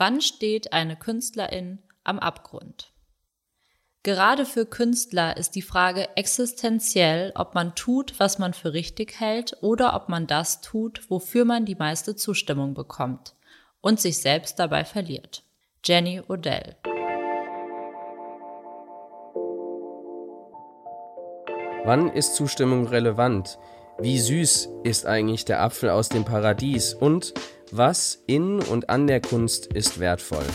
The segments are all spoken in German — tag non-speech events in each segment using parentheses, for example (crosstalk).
Wann steht eine Künstlerin am Abgrund? Gerade für Künstler ist die Frage existenziell, ob man tut, was man für richtig hält, oder ob man das tut, wofür man die meiste Zustimmung bekommt und sich selbst dabei verliert. Jenny Odell. Wann ist Zustimmung relevant? Wie süß ist eigentlich der Apfel aus dem Paradies? Und was in und an der Kunst ist wertvoll?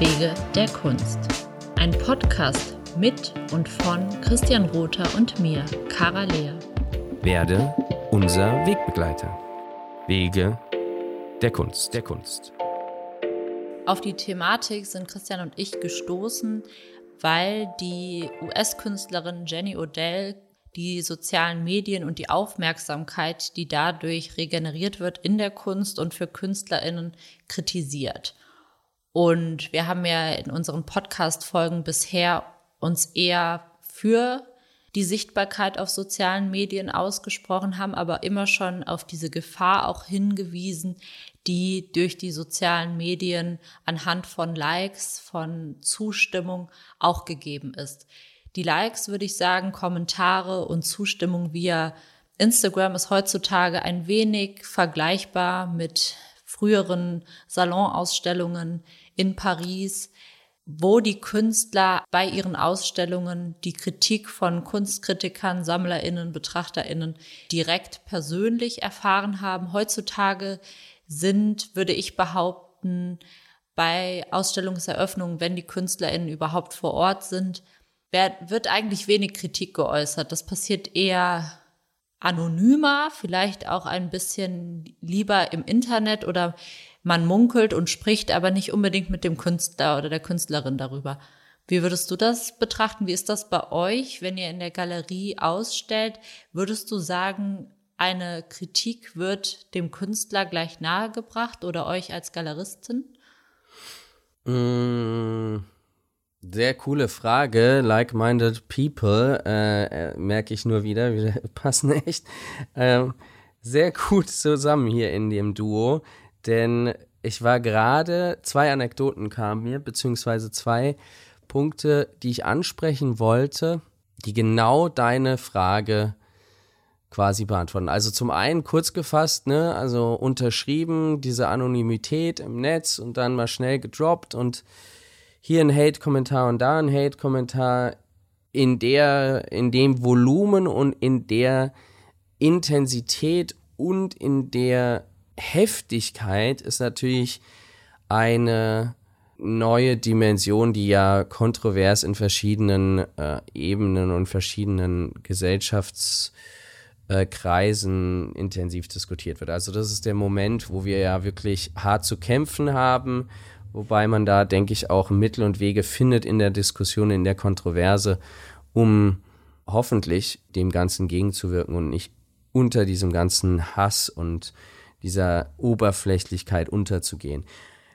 Wege der Kunst. Ein Podcast mit und von Christian Rother und mir, Cara Lea. Werde unser Wegbegleiter. Wege der Kunst, der Kunst. Auf die Thematik sind Christian und ich gestoßen, weil die US-Künstlerin Jenny Odell die sozialen Medien und die Aufmerksamkeit, die dadurch regeneriert wird in der Kunst und für Künstlerinnen kritisiert. Und wir haben ja in unseren Podcast-Folgen bisher uns eher für die Sichtbarkeit auf sozialen Medien ausgesprochen haben, aber immer schon auf diese Gefahr auch hingewiesen, die durch die sozialen Medien anhand von Likes, von Zustimmung auch gegeben ist. Die Likes, würde ich sagen, Kommentare und Zustimmung via Instagram ist heutzutage ein wenig vergleichbar mit früheren Salonausstellungen in Paris, wo die Künstler bei ihren Ausstellungen die Kritik von Kunstkritikern, Sammlerinnen, Betrachterinnen direkt persönlich erfahren haben. Heutzutage sind, würde ich behaupten, bei Ausstellungseröffnungen, wenn die Künstlerinnen überhaupt vor Ort sind, wird eigentlich wenig Kritik geäußert. Das passiert eher anonymer, vielleicht auch ein bisschen lieber im Internet oder man munkelt und spricht aber nicht unbedingt mit dem Künstler oder der Künstlerin darüber. Wie würdest du das betrachten? Wie ist das bei euch, wenn ihr in der Galerie ausstellt? Würdest du sagen, eine Kritik wird dem Künstler gleich nahegebracht oder euch als Galeristin? Mmh. Sehr coole Frage. Like-minded people, äh, äh, merke ich nur wieder, (laughs) wir passen echt ähm, sehr gut zusammen hier in dem Duo. Denn ich war gerade, zwei Anekdoten kamen mir, beziehungsweise zwei Punkte, die ich ansprechen wollte, die genau deine Frage quasi beantworten. Also zum einen kurz gefasst, ne, also unterschrieben, diese Anonymität im Netz und dann mal schnell gedroppt und hier ein Hate-Kommentar und da ein Hate-Kommentar in der, in dem Volumen und in der Intensität und in der Heftigkeit ist natürlich eine neue Dimension, die ja kontrovers in verschiedenen äh, Ebenen und verschiedenen Gesellschaftskreisen äh, intensiv diskutiert wird. Also das ist der Moment, wo wir ja wirklich hart zu kämpfen haben, wobei man da, denke ich, auch Mittel und Wege findet in der Diskussion, in der Kontroverse, um hoffentlich dem Ganzen gegenzuwirken und nicht unter diesem ganzen Hass und dieser Oberflächlichkeit unterzugehen.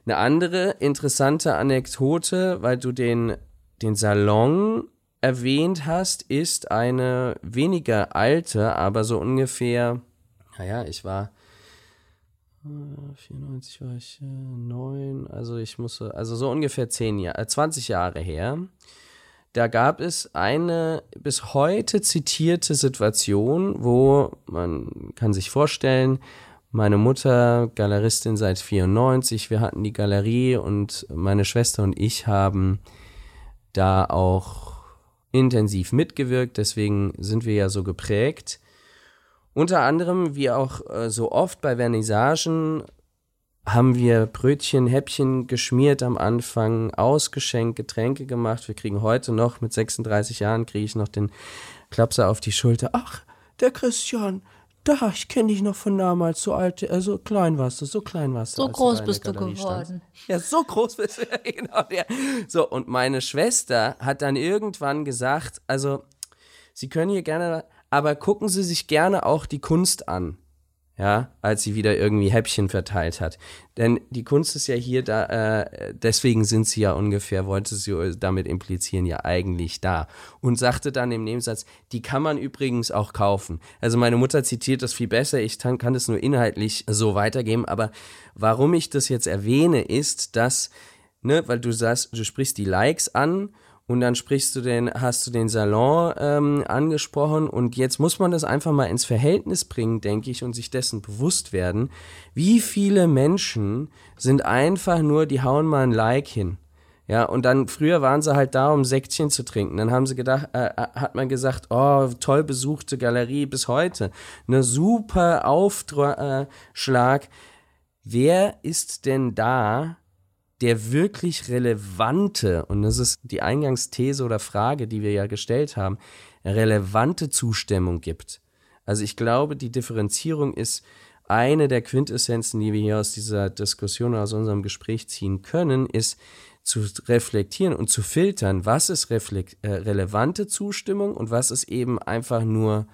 Eine andere interessante Anekdote, weil du den, den Salon erwähnt hast, ist eine weniger alte, aber so ungefähr, naja, ich war 94 war ich äh, neun, also ich muss, also so ungefähr zehn Jahre, äh, 20 Jahre her. Da gab es eine bis heute zitierte Situation, wo man kann sich vorstellen, meine Mutter, Galeristin seit 94, wir hatten die Galerie und meine Schwester und ich haben da auch intensiv mitgewirkt, deswegen sind wir ja so geprägt. Unter anderem, wie auch äh, so oft bei Vernissagen, haben wir Brötchen, Häppchen geschmiert am Anfang, ausgeschenkt, Getränke gemacht. Wir kriegen heute noch, mit 36 Jahren, kriege ich noch den Klapser auf die Schulter. Ach, der Christian, da, ich kenne dich noch von damals, so alt, äh, so klein warst du, so klein warst du. So groß du bist du geworden. Standst. (laughs) Ja, so groß bist du, genau. Der. So, und meine Schwester hat dann irgendwann gesagt, also, Sie können hier gerne, aber gucken Sie sich gerne auch die Kunst an. Ja, als sie wieder irgendwie Häppchen verteilt hat. Denn die Kunst ist ja hier da, äh, deswegen sind sie ja ungefähr, wollte sie damit implizieren, ja eigentlich da. Und sagte dann im Nebensatz, die kann man übrigens auch kaufen. Also meine Mutter zitiert das viel besser, ich kann, kann das nur inhaltlich so weitergeben, aber warum ich das jetzt erwähne, ist, dass, ne, weil du sagst, du sprichst die Likes an und dann sprichst du den, hast du den Salon ähm, angesprochen und jetzt muss man das einfach mal ins Verhältnis bringen, denke ich, und sich dessen bewusst werden, wie viele Menschen sind einfach nur, die hauen mal ein Like hin. Ja, und dann früher waren sie halt da, um Säckchen zu trinken. Dann haben sie gedacht, äh, äh hat man gesagt, oh, toll besuchte Galerie bis heute. Ne super Aufschlag. Wer ist denn da, der wirklich relevante, und das ist die Eingangsthese oder Frage, die wir ja gestellt haben, relevante Zustimmung gibt. Also ich glaube, die Differenzierung ist eine der Quintessenzen, die wir hier aus dieser Diskussion, aus unserem Gespräch ziehen können, ist zu reflektieren und zu filtern, was ist äh, relevante Zustimmung und was ist eben einfach nur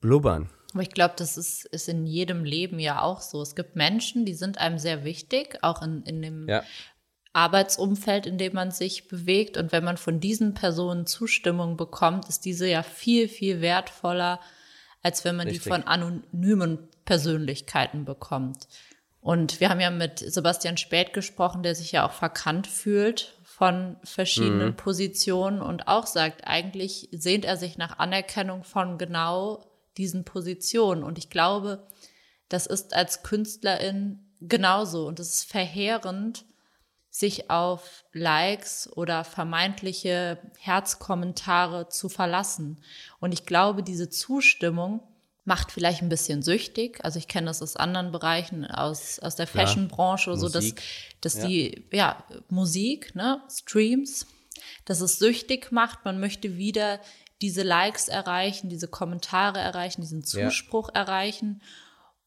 blubbern. Aber ich glaube, das ist, ist in jedem Leben ja auch so. Es gibt Menschen, die sind einem sehr wichtig, auch in, in dem ja. Arbeitsumfeld, in dem man sich bewegt. Und wenn man von diesen Personen Zustimmung bekommt, ist diese ja viel, viel wertvoller, als wenn man Richtig. die von anonymen Persönlichkeiten bekommt. Und wir haben ja mit Sebastian Spät gesprochen, der sich ja auch verkannt fühlt von verschiedenen mhm. Positionen und auch sagt, eigentlich sehnt er sich nach Anerkennung von genau diesen Positionen. Und ich glaube, das ist als Künstlerin genauso. Und es ist verheerend, sich auf Likes oder vermeintliche Herzkommentare zu verlassen. Und ich glaube, diese Zustimmung macht vielleicht ein bisschen süchtig. Also ich kenne das aus anderen Bereichen, aus, aus der Fashion-Branche, so dass, dass ja. die, ja, Musik, ne, Streams, dass es süchtig macht. Man möchte wieder diese Likes erreichen, diese Kommentare erreichen, diesen Zuspruch ja. erreichen.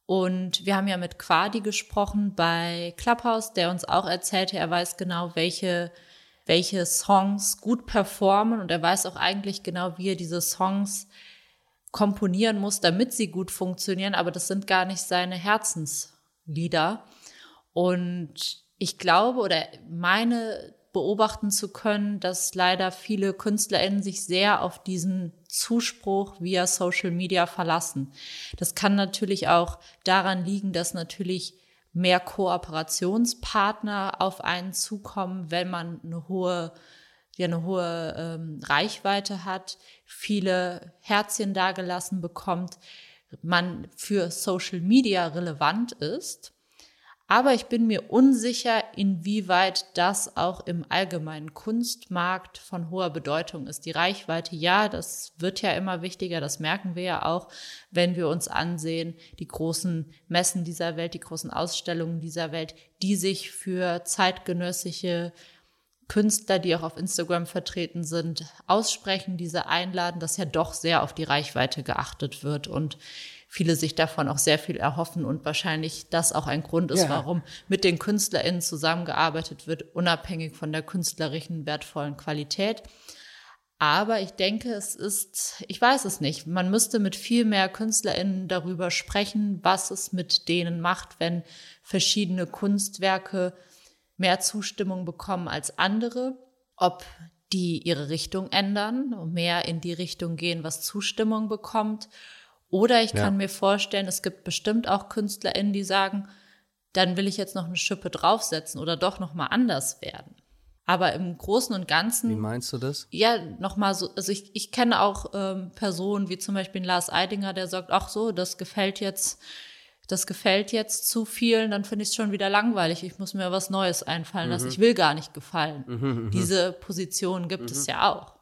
Und wir haben ja mit Quadi gesprochen bei Clubhouse, der uns auch erzählte, er weiß genau, welche, welche Songs gut performen und er weiß auch eigentlich genau, wie er diese Songs komponieren muss, damit sie gut funktionieren, aber das sind gar nicht seine Herzenslieder. Und ich glaube oder meine beobachten zu können, dass leider viele KünstlerInnen sich sehr auf diesen Zuspruch via Social Media verlassen. Das kann natürlich auch daran liegen, dass natürlich mehr Kooperationspartner auf einen zukommen, wenn man eine hohe ja eine hohe ähm, Reichweite hat, viele Herzchen dagelassen bekommt, man für Social Media relevant ist aber ich bin mir unsicher, inwieweit das auch im allgemeinen Kunstmarkt von hoher Bedeutung ist. Die Reichweite, ja, das wird ja immer wichtiger, das merken wir ja auch, wenn wir uns ansehen, die großen Messen dieser Welt, die großen Ausstellungen dieser Welt, die sich für zeitgenössische Künstler, die auch auf Instagram vertreten sind, aussprechen, diese einladen, dass ja doch sehr auf die Reichweite geachtet wird und viele sich davon auch sehr viel erhoffen und wahrscheinlich das auch ein Grund ist, ja. warum mit den KünstlerInnen zusammengearbeitet wird, unabhängig von der künstlerischen wertvollen Qualität. Aber ich denke, es ist, ich weiß es nicht, man müsste mit viel mehr KünstlerInnen darüber sprechen, was es mit denen macht, wenn verschiedene Kunstwerke mehr Zustimmung bekommen als andere, ob die ihre Richtung ändern und mehr in die Richtung gehen, was Zustimmung bekommt oder ich kann ja. mir vorstellen, es gibt bestimmt auch KünstlerInnen, die sagen, dann will ich jetzt noch eine Schippe draufsetzen oder doch noch mal anders werden. Aber im Großen und Ganzen. Wie meinst du das? Ja, noch mal so. Also ich, ich kenne auch ähm, Personen wie zum Beispiel Lars Eidinger, der sagt, ach so, das gefällt jetzt, das gefällt jetzt zu vielen, dann finde ich es schon wieder langweilig. Ich muss mir was Neues einfallen lassen. Mhm. Ich will gar nicht gefallen. Mhm, mhm. Diese Position gibt es mhm. ja auch.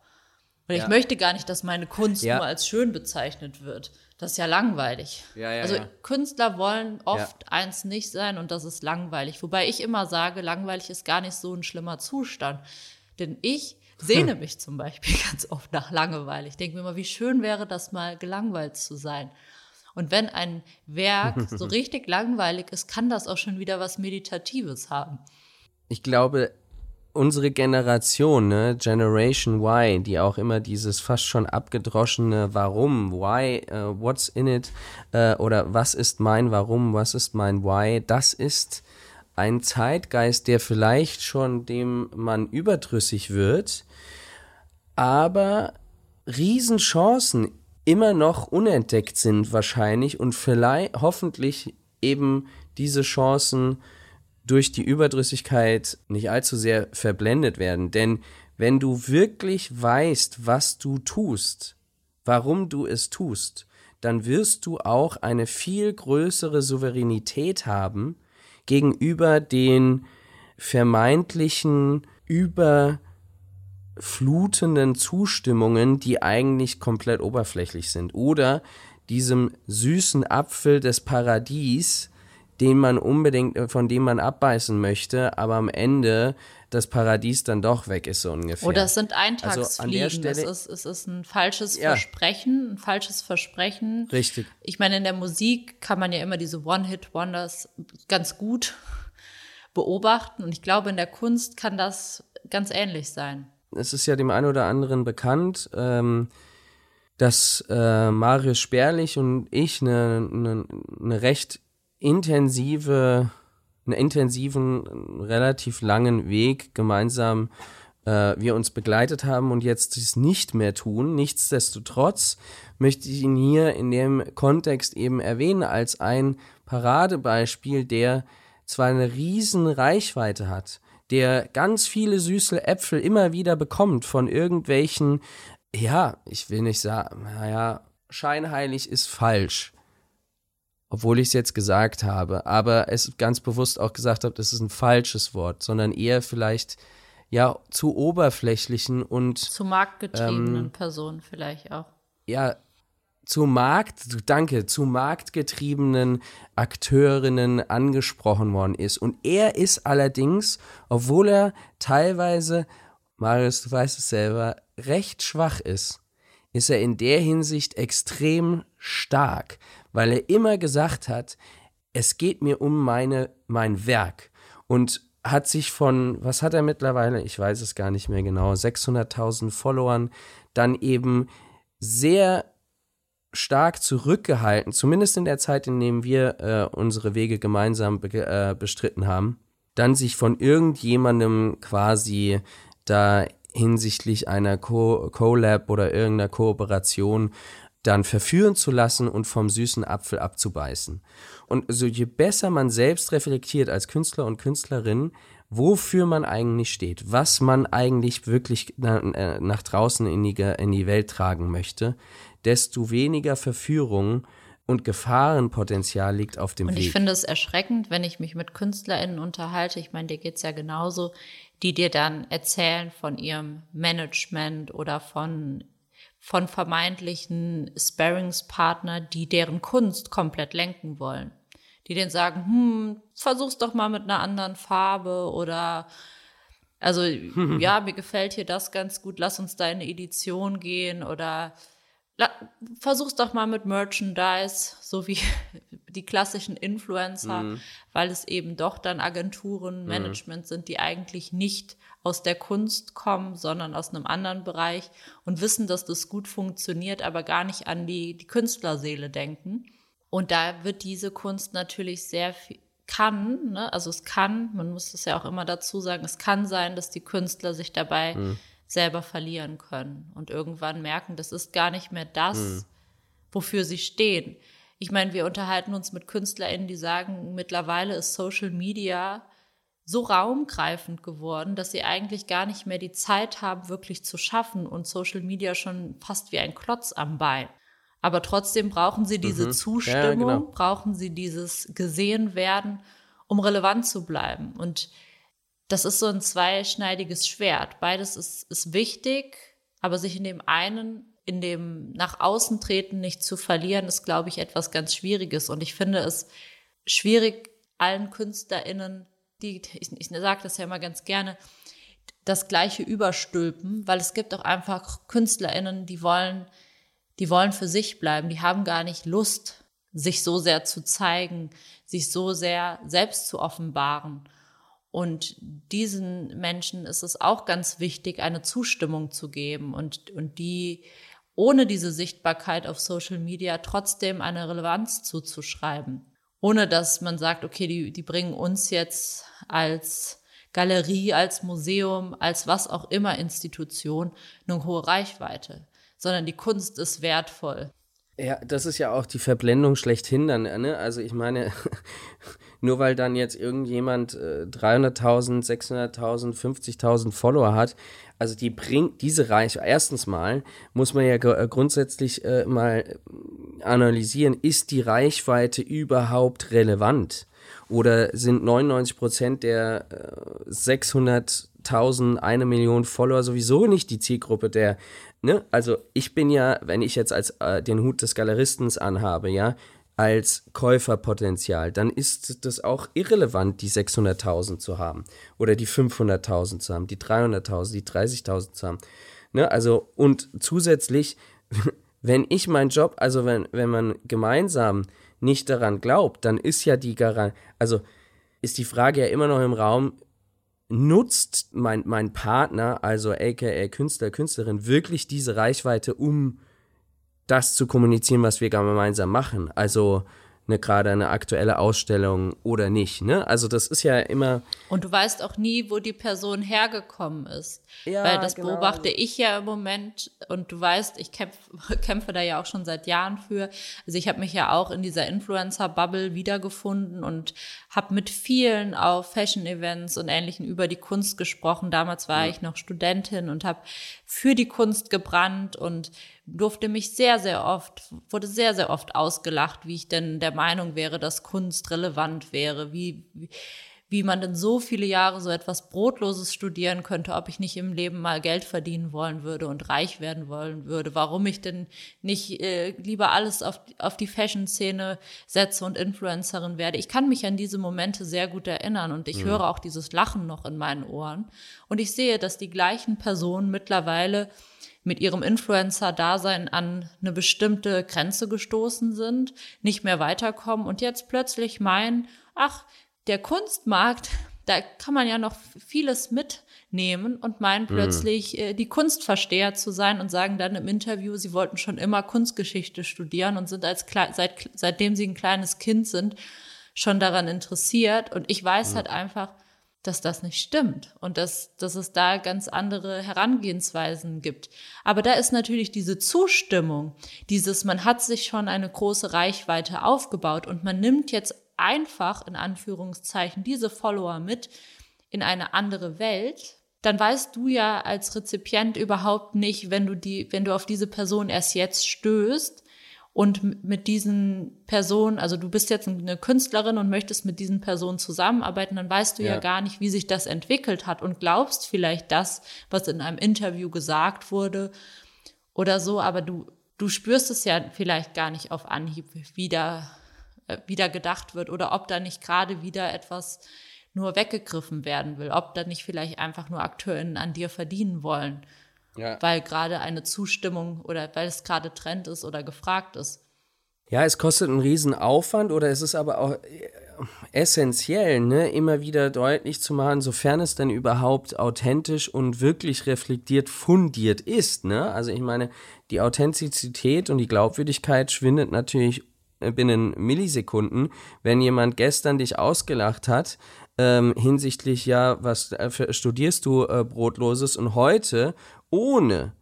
Und ja. ich möchte gar nicht, dass meine Kunst ja. nur als schön bezeichnet wird. Das ist ja langweilig. Ja, ja, also ja. Künstler wollen oft eins nicht sein und das ist langweilig. Wobei ich immer sage, langweilig ist gar nicht so ein schlimmer Zustand. Denn ich sehne mich zum Beispiel (laughs) ganz oft nach Langeweile. Ich denke mir immer, wie schön wäre das mal gelangweilt zu sein. Und wenn ein Werk (laughs) so richtig langweilig ist, kann das auch schon wieder was Meditatives haben. Ich glaube, unsere Generation, ne, Generation Y, die auch immer dieses fast schon abgedroschene Warum, Why, uh, what's in it, uh, oder was ist mein Warum, was ist mein Why, das ist ein Zeitgeist, der vielleicht schon dem man überdrüssig wird, aber Riesenchancen immer noch unentdeckt sind wahrscheinlich und vielleicht hoffentlich eben diese Chancen durch die Überdrüssigkeit nicht allzu sehr verblendet werden. Denn wenn du wirklich weißt, was du tust, warum du es tust, dann wirst du auch eine viel größere Souveränität haben gegenüber den vermeintlichen überflutenden Zustimmungen, die eigentlich komplett oberflächlich sind. Oder diesem süßen Apfel des Paradies, den man unbedingt, äh, von dem man abbeißen möchte, aber am Ende das Paradies dann doch weg ist, so ungefähr. Oder es sind Eintagsfliegen. Also Stelle, es, ist, es ist ein falsches ja. Versprechen, ein falsches Versprechen. Richtig. Ich meine, in der Musik kann man ja immer diese One-Hit-Wonders ganz gut beobachten. Und ich glaube, in der Kunst kann das ganz ähnlich sein. Es ist ja dem einen oder anderen bekannt, ähm, dass äh, Marius Sperlich und ich eine, eine, eine recht intensive, einen intensiven, relativ langen Weg gemeinsam äh, wir uns begleitet haben und jetzt es nicht mehr tun. Nichtsdestotrotz möchte ich ihn hier in dem Kontext eben erwähnen als ein Paradebeispiel, der zwar eine riesen Reichweite hat, der ganz viele süße Äpfel immer wieder bekommt von irgendwelchen, ja, ich will nicht sagen, naja, scheinheilig ist falsch obwohl ich es jetzt gesagt habe, aber es ganz bewusst auch gesagt habe, das ist ein falsches Wort, sondern eher vielleicht ja zu oberflächlichen und zu marktgetriebenen ähm, Personen vielleicht auch. Ja, zu Markt, danke, zu marktgetriebenen Akteurinnen angesprochen worden ist. Und er ist allerdings, obwohl er teilweise, Marius, du weißt es selber, recht schwach ist, ist er in der Hinsicht extrem stark, weil er immer gesagt hat, es geht mir um meine, mein Werk. Und hat sich von, was hat er mittlerweile, ich weiß es gar nicht mehr genau, 600.000 Followern dann eben sehr stark zurückgehalten, zumindest in der Zeit, in der wir äh, unsere Wege gemeinsam be äh, bestritten haben, dann sich von irgendjemandem quasi da hinsichtlich einer Co Collab oder irgendeiner Kooperation dann verführen zu lassen und vom süßen Apfel abzubeißen. Und so je besser man selbst reflektiert als Künstler und Künstlerin, wofür man eigentlich steht, was man eigentlich wirklich äh, nach draußen in die, in die Welt tragen möchte, desto weniger Verführung und Gefahrenpotenzial liegt auf dem und Weg. Und ich finde es erschreckend, wenn ich mich mit KünstlerInnen unterhalte, ich meine, dir geht's ja genauso, die dir dann erzählen von ihrem Management oder von von vermeintlichen Sparringspartner, die deren Kunst komplett lenken wollen. Die denen sagen, hm, versuch's doch mal mit einer anderen Farbe oder also (laughs) ja, mir gefällt hier das ganz gut, lass uns da in eine Edition gehen oder versuch's doch mal mit Merchandise, so wie (laughs) die klassischen Influencer, mhm. weil es eben doch dann Agenturen, mhm. Management mhm. sind, die eigentlich nicht aus der Kunst kommen, sondern aus einem anderen Bereich und wissen, dass das gut funktioniert, aber gar nicht an die, die Künstlerseele denken. Und da wird diese Kunst natürlich sehr viel, kann, ne? also es kann, man muss das ja auch immer dazu sagen, es kann sein, dass die Künstler sich dabei mhm selber verlieren können und irgendwann merken, das ist gar nicht mehr das, mhm. wofür sie stehen. Ich meine, wir unterhalten uns mit KünstlerInnen, die sagen, mittlerweile ist Social Media so raumgreifend geworden, dass sie eigentlich gar nicht mehr die Zeit haben, wirklich zu schaffen und Social Media schon fast wie ein Klotz am Bein. Aber trotzdem brauchen sie diese mhm. Zustimmung, ja, genau. brauchen sie dieses gesehen werden, um relevant zu bleiben. Und das ist so ein zweischneidiges Schwert. Beides ist, ist wichtig, aber sich in dem einen, in dem nach außen treten nicht zu verlieren, ist, glaube ich, etwas ganz Schwieriges. Und ich finde es schwierig, allen KünstlerInnen, die, ich, ich sage das ja immer ganz gerne, das Gleiche überstülpen, weil es gibt auch einfach KünstlerInnen, die wollen, die wollen für sich bleiben, die haben gar nicht Lust, sich so sehr zu zeigen, sich so sehr selbst zu offenbaren. Und diesen Menschen ist es auch ganz wichtig, eine Zustimmung zu geben und, und die ohne diese Sichtbarkeit auf Social Media trotzdem eine Relevanz zuzuschreiben. Ohne dass man sagt, okay, die, die bringen uns jetzt als Galerie, als Museum, als was auch immer Institution eine hohe Reichweite, sondern die Kunst ist wertvoll. Ja, das ist ja auch die Verblendung schlechthin dann, ne? Also ich meine, (laughs) nur weil dann jetzt irgendjemand äh, 300.000, 600.000, 50.000 Follower hat, also die bringt diese Reichweite, erstens mal muss man ja äh, grundsätzlich äh, mal analysieren, ist die Reichweite überhaupt relevant? Oder sind 99 Prozent der äh, 600.000, eine Million Follower sowieso nicht die Zielgruppe der ne, also ich bin ja, wenn ich jetzt als äh, den Hut des Galeristens anhabe, ja, als Käuferpotenzial, dann ist das auch irrelevant, die 600.000 zu haben oder die 500.000 zu haben, die 300.000, die 30.000 zu haben. Ne, also und zusätzlich, (laughs) wenn ich meinen Job, also wenn, wenn man gemeinsam nicht daran glaubt, dann ist ja die Garantie, also ist die Frage ja immer noch im Raum, nutzt mein, mein Partner, also aka Künstler, Künstlerin, wirklich diese Reichweite, um das zu kommunizieren, was wir gemeinsam machen? Also eine gerade eine aktuelle Ausstellung oder nicht. Ne? Also das ist ja immer. Und du weißt auch nie, wo die Person hergekommen ist. Ja, Weil das genau. beobachte ich ja im Moment und du weißt, ich kämpf, (laughs) kämpfe da ja auch schon seit Jahren für. Also ich habe mich ja auch in dieser Influencer-Bubble wiedergefunden und habe mit vielen auf Fashion-Events und Ähnlichen über die Kunst gesprochen. Damals war ja. ich noch Studentin und habe für die Kunst gebrannt und durfte mich sehr, sehr oft, wurde sehr, sehr oft ausgelacht, wie ich denn der Meinung wäre, dass Kunst relevant wäre, wie, wie, wie man denn so viele Jahre so etwas Brotloses studieren könnte, ob ich nicht im Leben mal Geld verdienen wollen würde und reich werden wollen würde, warum ich denn nicht äh, lieber alles auf, auf die Fashion-Szene setze und Influencerin werde. Ich kann mich an diese Momente sehr gut erinnern und ich mhm. höre auch dieses Lachen noch in meinen Ohren. Und ich sehe, dass die gleichen Personen mittlerweile mit ihrem Influencer-Dasein an eine bestimmte Grenze gestoßen sind, nicht mehr weiterkommen und jetzt plötzlich meinen, ach, der Kunstmarkt, da kann man ja noch vieles mitnehmen und meinen mhm. plötzlich äh, die Kunstversteher zu sein und sagen dann im Interview, sie wollten schon immer Kunstgeschichte studieren und sind als seit, seitdem sie ein kleines Kind sind schon daran interessiert und ich weiß mhm. halt einfach, dass das nicht stimmt und dass, dass es da ganz andere Herangehensweisen gibt. Aber da ist natürlich diese Zustimmung, dieses, man hat sich schon eine große Reichweite aufgebaut und man nimmt jetzt einfach, in Anführungszeichen, diese Follower mit in eine andere Welt, dann weißt du ja als Rezipient überhaupt nicht, wenn du die, wenn du auf diese Person erst jetzt stößt, und mit diesen Personen, also du bist jetzt eine Künstlerin und möchtest mit diesen Personen zusammenarbeiten, dann weißt du ja. ja. gar nicht, wie sich das entwickelt hat und glaubst vielleicht das, was in einem Interview gesagt wurde oder so, aber du, du spürst es ja vielleicht gar nicht auf Anhieb, wie da, äh, wieder gedacht wird oder ob da nicht gerade wieder etwas nur weggegriffen werden will, ob da nicht vielleicht einfach nur AkteurInnen an dir verdienen wollen ja. weil gerade eine Zustimmung oder weil es gerade Trend ist oder gefragt ist. Ja, es kostet einen riesen Aufwand oder es ist aber auch äh, essentiell, ne, immer wieder deutlich zu machen, sofern es denn überhaupt authentisch und wirklich reflektiert fundiert ist, ne? Also ich meine, die Authentizität und die Glaubwürdigkeit schwindet natürlich binnen Millisekunden, wenn jemand gestern dich ausgelacht hat, ähm, hinsichtlich, ja, was äh, studierst du äh, Brotloses? Und heute ohne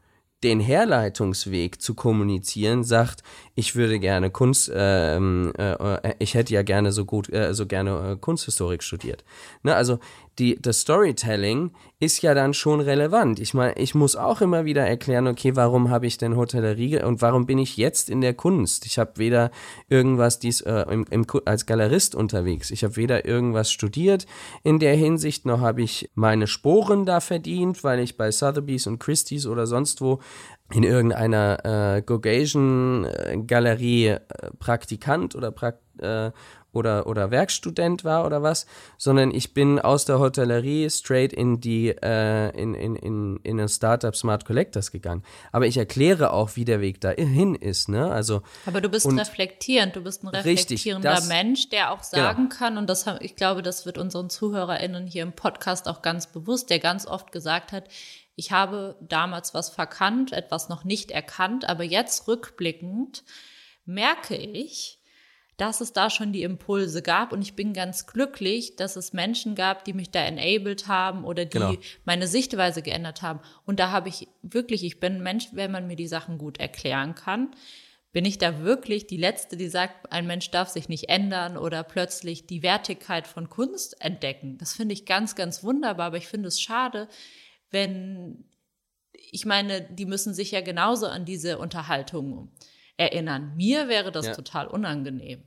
den Herleitungsweg zu kommunizieren, sagt, ich würde gerne Kunst, ähm, äh, äh, ich hätte ja gerne so gut, äh, so gerne äh, Kunsthistorik studiert. Ne, also die, das Storytelling ist ja dann schon relevant. Ich meine, ich muss auch immer wieder erklären, okay, warum habe ich denn Hotellerie und warum bin ich jetzt in der Kunst? Ich habe weder irgendwas dies äh, im, im, als Galerist unterwegs. Ich habe weder irgendwas studiert in der Hinsicht, noch habe ich meine Sporen da verdient, weil ich bei Sotheby's und Christie's oder sonst wo in irgendeiner äh, Gaugusian äh, Galerie Praktikant oder pra äh, oder, oder Werkstudent war oder was, sondern ich bin aus der Hotellerie straight in die, äh, in, in, in, in ein Startup Smart Collectors gegangen. Aber ich erkläre auch, wie der Weg dahin ist, ne? Also. Aber du bist reflektierend, du bist ein reflektierender richtig, das, Mensch, der auch genau. sagen genau. kann, und das ich glaube, das wird unseren ZuhörerInnen hier im Podcast auch ganz bewusst, der ganz oft gesagt hat, ich habe damals was verkannt, etwas noch nicht erkannt, aber jetzt rückblickend merke ich, dass es da schon die Impulse gab und ich bin ganz glücklich, dass es Menschen gab, die mich da enabled haben oder die genau. meine Sichtweise geändert haben. Und da habe ich wirklich, ich bin ein Mensch, wenn man mir die Sachen gut erklären kann, bin ich da wirklich die Letzte, die sagt, ein Mensch darf sich nicht ändern oder plötzlich die Wertigkeit von Kunst entdecken. Das finde ich ganz, ganz wunderbar, aber ich finde es schade, wenn, ich meine, die müssen sich ja genauso an diese Unterhaltung erinnern. Mir wäre das ja. total unangenehm.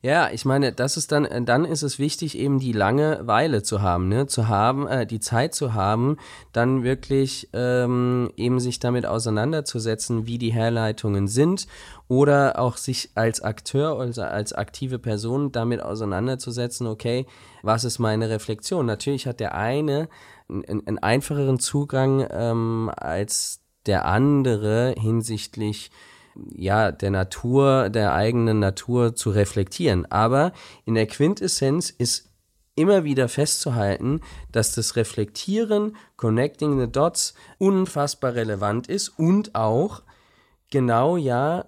Ja, ich meine, das ist dann, äh, dann ist es wichtig, eben die Langeweile zu haben, ne? Zu haben, äh, die Zeit zu haben, dann wirklich ähm, eben sich damit auseinanderzusetzen, wie die Herleitungen sind oder auch sich als Akteur oder als aktive Person damit auseinanderzusetzen, okay, was ist meine Reflexion? Natürlich hat der eine einen, einen einfacheren Zugang ähm, als der andere hinsichtlich ja, der Natur, der eigenen Natur zu reflektieren. Aber in der Quintessenz ist immer wieder festzuhalten, dass das Reflektieren, Connecting the Dots unfassbar relevant ist und auch genau ja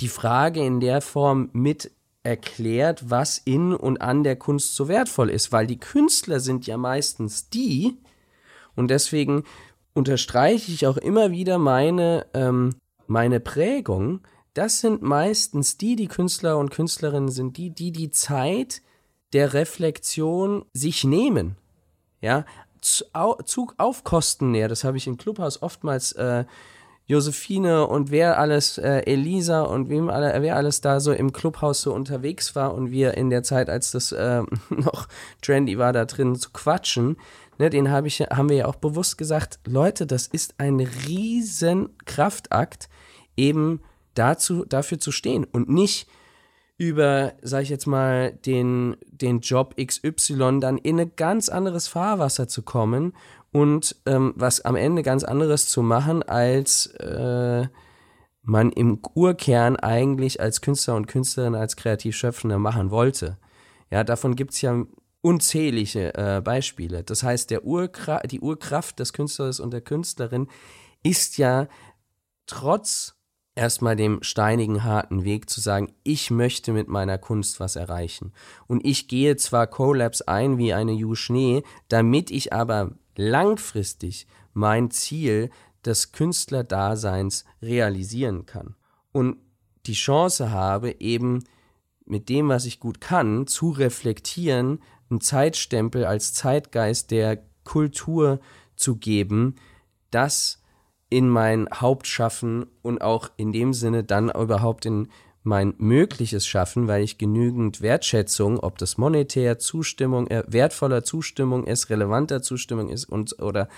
die Frage in der Form mit erklärt, was in und an der Kunst so wertvoll ist, weil die Künstler sind ja meistens die, und deswegen unterstreiche ich auch immer wieder meine ähm, meine Prägung, das sind meistens die, die Künstler und Künstlerinnen sind, die, die die Zeit der Reflexion sich nehmen. Ja, Zug auf Kosten näher, das habe ich im Clubhaus oftmals äh, Josephine und wer alles, äh, Elisa und wem alle, wer alles da so im Clubhaus so unterwegs war und wir in der Zeit, als das äh, (laughs) noch trendy war, da drin zu quatschen, ne, den hab ich, haben wir ja auch bewusst gesagt, Leute, das ist ein riesen Kraftakt, eben dazu, dafür zu stehen und nicht über, sag ich jetzt mal, den, den Job XY dann in ein ganz anderes Fahrwasser zu kommen und ähm, was am Ende ganz anderes zu machen, als äh, man im Urkern eigentlich als Künstler und Künstlerin, als Kreativschöpfender machen wollte. Ja, davon gibt es ja unzählige äh, Beispiele. Das heißt, der Urkra die Urkraft des Künstlers und der Künstlerin ist ja trotz erstmal dem steinigen, harten Weg zu sagen, ich möchte mit meiner Kunst was erreichen. Und ich gehe zwar Collabs ein wie eine Ju Schnee, damit ich aber langfristig mein Ziel des Künstlerdaseins realisieren kann. Und die Chance habe, eben mit dem, was ich gut kann, zu reflektieren, einen Zeitstempel als Zeitgeist der Kultur zu geben, das in mein Hauptschaffen und auch in dem Sinne dann überhaupt in mein mögliches Schaffen, weil ich genügend Wertschätzung, ob das monetär Zustimmung, äh, wertvoller Zustimmung ist, relevanter Zustimmung ist und oder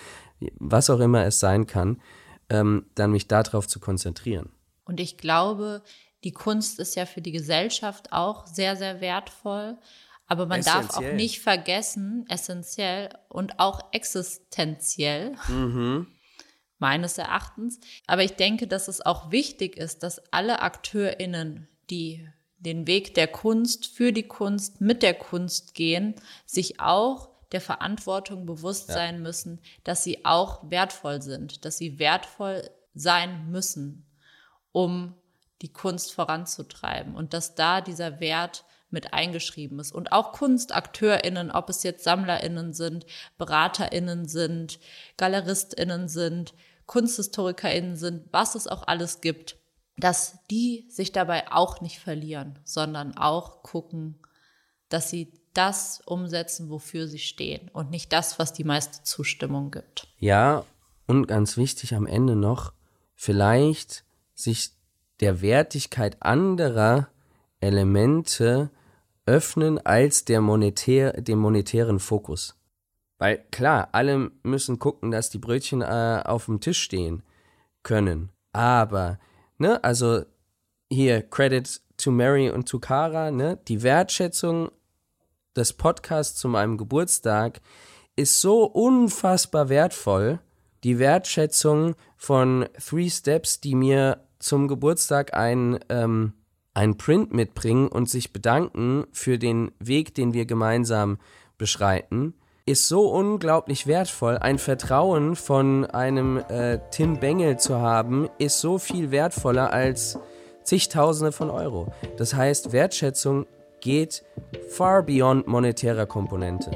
was auch immer es sein kann, ähm, dann mich darauf zu konzentrieren. Und ich glaube, die Kunst ist ja für die Gesellschaft auch sehr, sehr wertvoll. Aber man darf auch nicht vergessen, essentiell und auch existenziell, mhm (laughs) meines Erachtens. Aber ich denke, dass es auch wichtig ist, dass alle AkteurInnen, die den Weg der Kunst, für die Kunst, mit der Kunst gehen, sich auch der Verantwortung bewusst ja. sein müssen, dass sie auch wertvoll sind, dass sie wertvoll sein müssen, um die Kunst voranzutreiben und dass da dieser Wert mit eingeschrieben ist. Und auch KunstakteurInnen, ob es jetzt SammlerInnen sind, BeraterInnen sind, GaleristInnen sind, KunsthistorikerInnen sind, was es auch alles gibt, dass die sich dabei auch nicht verlieren, sondern auch gucken, dass sie das umsetzen, wofür sie stehen und nicht das, was die meiste Zustimmung gibt. Ja, und ganz wichtig am Ende noch, vielleicht sich der Wertigkeit anderer Elemente öffnen als der monetär, dem monetären Fokus. Weil klar, alle müssen gucken, dass die Brötchen äh, auf dem Tisch stehen können. Aber, ne, also hier Credit zu Mary und zu Cara, ne? Die Wertschätzung des Podcasts zu meinem Geburtstag ist so unfassbar wertvoll. Die Wertschätzung von Three Steps, die mir zum Geburtstag ein, ähm, ein Print mitbringen und sich bedanken für den Weg, den wir gemeinsam beschreiten, ist so unglaublich wertvoll. Ein Vertrauen von einem äh, Tim Bengel zu haben, ist so viel wertvoller als zigtausende von Euro. Das heißt, Wertschätzung geht far beyond monetärer Komponente.